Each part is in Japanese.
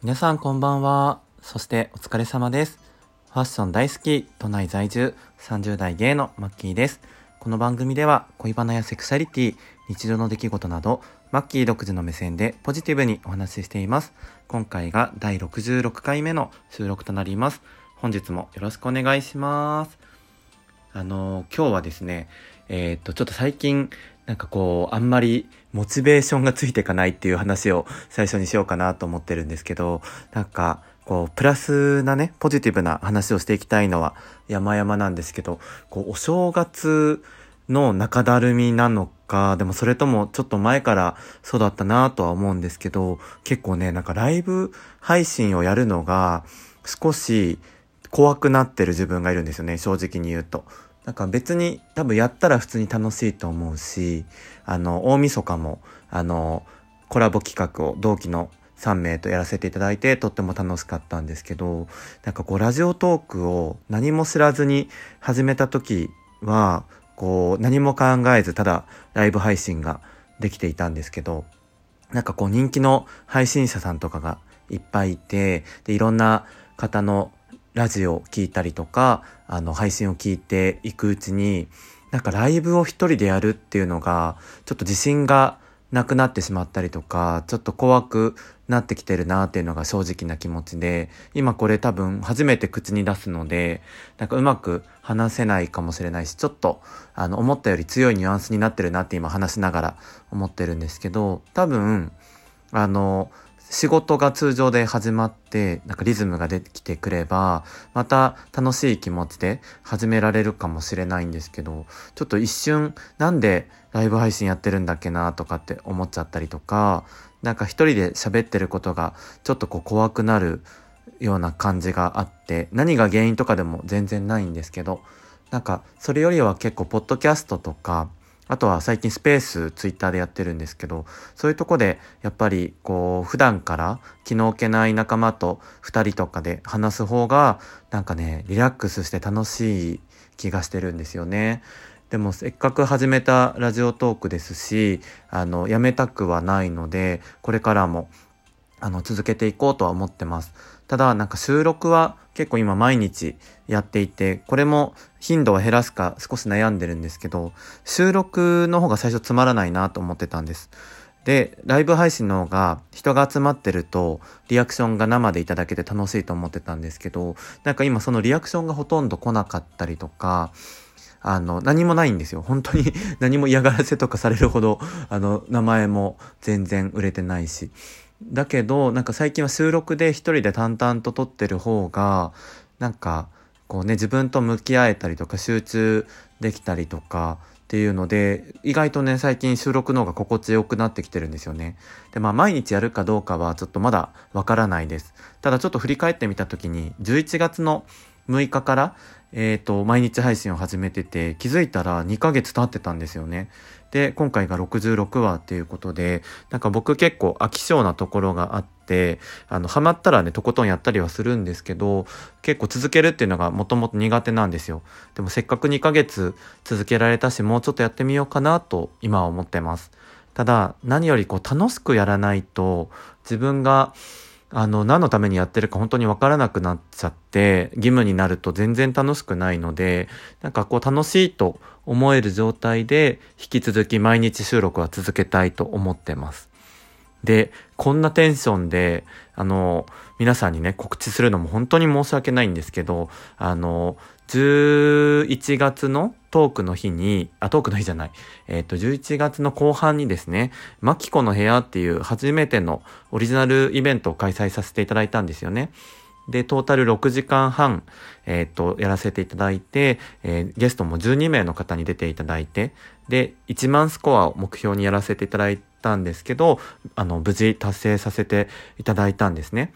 皆さんこんばんは。そしてお疲れ様です。ファッション大好き、都内在住、30代ゲイのマッキーです。この番組では恋バナやセクシャリティ、日常の出来事など、マッキー独自の目線でポジティブにお話ししています。今回が第66回目の収録となります。本日もよろしくお願いします。あの今日はですね、えーっと、ちょっと最近、なんかこう、あんまりモチベーションがついていかないっていう話を最初にしようかなと思ってるんですけど、なんか、こう、プラスなね、ポジティブな話をしていきたいのは山々なんですけど、こう、お正月の中だるみなのか、でもそれともちょっと前からそうだったなとは思うんですけど、結構ね、なんかライブ配信をやるのが少し怖くなってる自分がいるんですよね、正直に言うと。なんか別に多分やったら普通に楽しいと思うし、あの、大晦日も、あの、コラボ企画を同期の3名とやらせていただいてとっても楽しかったんですけど、なんかこうラジオトークを何も知らずに始めた時は、こう何も考えずただライブ配信ができていたんですけど、なんかこう人気の配信者さんとかがいっぱいいて、で、いろんな方のラジオを聞いたりとか、あの、配信を聞いていくうちに、なんかライブを一人でやるっていうのが、ちょっと自信がなくなってしまったりとか、ちょっと怖くなってきてるなっていうのが正直な気持ちで、今これ多分初めて口に出すので、なんかうまく話せないかもしれないし、ちょっと、あの、思ったより強いニュアンスになってるなって今話しながら思ってるんですけど、多分、あの、仕事が通常で始まって、なんかリズムができてくれば、また楽しい気持ちで始められるかもしれないんですけど、ちょっと一瞬、なんでライブ配信やってるんだっけなとかって思っちゃったりとか、なんか一人で喋ってることがちょっとこう怖くなるような感じがあって、何が原因とかでも全然ないんですけど、なんかそれよりは結構ポッドキャストとか、あとは最近スペースツイッターでやってるんですけど、そういうとこでやっぱりこう普段から気の置けない仲間と二人とかで話す方がなんかね、リラックスして楽しい気がしてるんですよね。でもせっかく始めたラジオトークですし、あの、やめたくはないので、これからもあの、続けていこうとは思ってます。ただ、なんか収録は結構今毎日やっていて、これも頻度を減らすか少し悩んでるんですけど、収録の方が最初つまらないなと思ってたんです。で、ライブ配信の方が人が集まってるとリアクションが生でいただけて楽しいと思ってたんですけど、なんか今そのリアクションがほとんど来なかったりとか、あの、何もないんですよ。本当に 何も嫌がらせとかされるほど、あの、名前も全然売れてないし。だけど、なんか最近は収録で一人で淡々と撮ってる方が、なんか、こうね、自分と向き合えたりとか集中できたりとかっていうので、意外とね、最近収録の方が心地よくなってきてるんですよね。で、まあ毎日やるかどうかはちょっとまだわからないです。ただちょっと振り返ってみた時に、11月の6日から、えっ、と、毎日配信を始めてて、気づいたら2ヶ月経ってたんですよね。で、今回が66話っていうことで、なんか僕結構飽き性なところがあって、あの、ハマったらね、とことんやったりはするんですけど、結構続けるっていうのがもともと苦手なんですよ。でもせっかく2ヶ月続けられたし、もうちょっとやってみようかなと今は思ってます。ただ、何よりこう楽しくやらないと、自分が、あの、何のためにやってるか本当にわからなくなっちゃって、義務になると全然楽しくないので、なんかこう楽しいと思える状態で、引き続き毎日収録は続けたいと思ってます。で、こんなテンションで、あの、皆さんにね、告知するのも本当に申し訳ないんですけど、あの、11月のトークの日に、あ、トークの日じゃない。えっ、と、11月の後半にですね、マキコの部屋っていう初めてのオリジナルイベントを開催させていただいたんですよね。で、トータル6時間半、えっ、と、やらせていただいて、えーゲストも12名の方に出ていただいて、で、1万スコアを目標にやらせていただいたんですけど、あの、無事達成させていただいたんですね。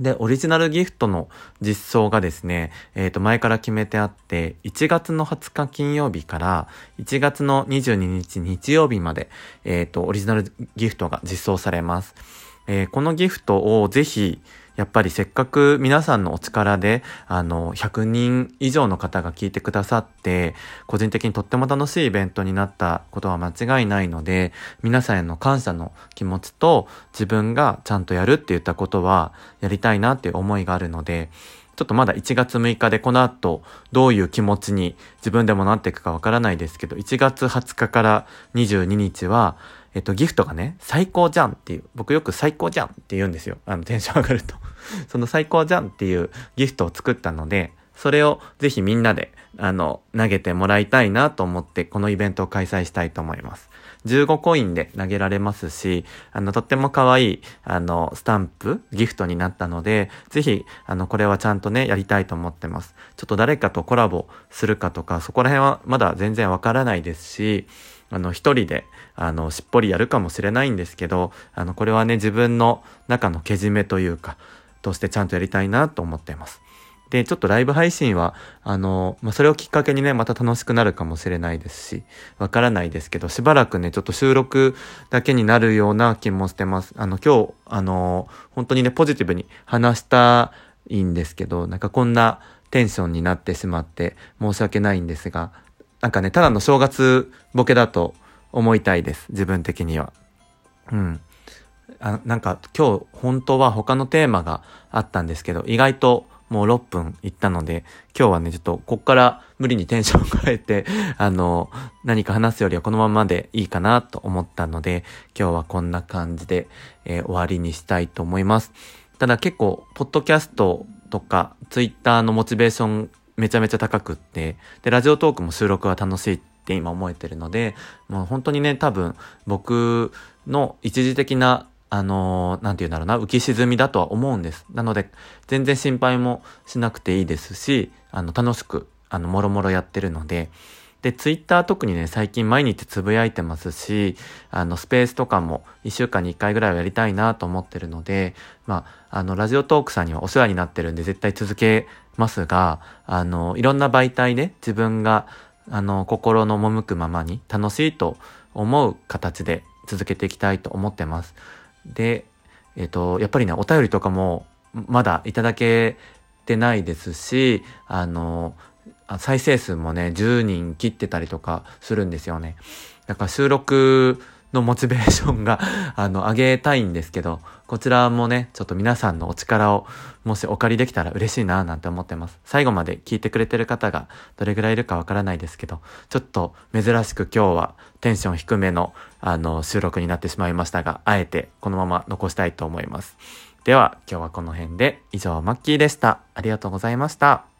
で、オリジナルギフトの実装がですね、えっ、と、前から決めてあって、1月の20日金曜日から1月の22日日曜日まで、えっ、と、オリジナルギフトが実装されます。えーこのギフトをぜひやっぱりせっかく皆さんのお力で、あの、100人以上の方が聞いてくださって、個人的にとっても楽しいイベントになったことは間違いないので、皆さんへの感謝の気持ちと自分がちゃんとやるって言ったことはやりたいなっていう思いがあるので、ちょっとまだ1月6日でこの後どういう気持ちに自分でもなっていくかわからないですけど、1月20日から22日は、えっと、ギフトがね、最高じゃんっていう、僕よく最高じゃんって言うんですよ。あの、テンション上がると。その最高じゃんっていうギフトを作ったので、それをぜひみんなで、あの、投げてもらいたいなと思って、このイベントを開催したいと思います。15コインで投げられますし、あの、とっても可愛い、あの、スタンプ、ギフトになったので、ぜひ、あの、これはちゃんとね、やりたいと思ってます。ちょっと誰かとコラボするかとか、そこら辺はまだ全然わからないですし、あの、一人で、あの、しっぽりやるかもしれないんですけど、あの、これはね、自分の中のけじめというか、としてちゃんとやりたいなと思ってます。で、ちょっとライブ配信は、あの、まあ、それをきっかけにね、また楽しくなるかもしれないですし、わからないですけど、しばらくね、ちょっと収録だけになるような気もしてます。あの、今日、あの、本当にね、ポジティブに話したいんですけど、なんかこんなテンションになってしまって申し訳ないんですが、なんかね、ただの正月ボケだと思いたいです。自分的には。うん。あなんか今日本当は他のテーマがあったんですけど、意外ともう6分いったので、今日はね、ちょっとこっから無理にテンションを変えて、あの、何か話すよりはこのままでいいかなと思ったので、今日はこんな感じで、えー、終わりにしたいと思います。ただ結構、ポッドキャストとか、ツイッターのモチベーションめちゃめちゃ高くって、で、ラジオトークも収録は楽しいって今思えてるので、もう本当にね、多分僕の一時的なあのー、なんて言うんだろうな、浮き沈みだとは思うんです。なので、全然心配もしなくていいですし、あの、楽しく、あの、もろもろやってるので、で、ツイッター特にね、最近毎日つぶやいてますし、あの、スペースとかも1週間に1回ぐらいはやりたいなと思ってるので、まあ、あの、ラジオトークさんにはお世話になってるんで絶対続けますが、あの、いろんな媒体で自分が、あの、心の赴くままに楽しいと思う形で続けていきたいと思ってます。で、えっ、と、やっぱりね、お便りとかもまだいただけてないですし、あの、再生数もね、10人切ってたりとかするんですよね。だから収録のモチベーションが あの、上げたいんですけど、こちらもね、ちょっと皆さんのお力を、もしお借りできたら嬉しいななんて思ってます。最後まで聞いてくれてる方がどれぐらいいるかわからないですけど、ちょっと珍しく今日はテンション低めの、あの、収録になってしまいましたが、あえてこのまま残したいと思います。では、今日はこの辺で、以上、マッキーでした。ありがとうございました。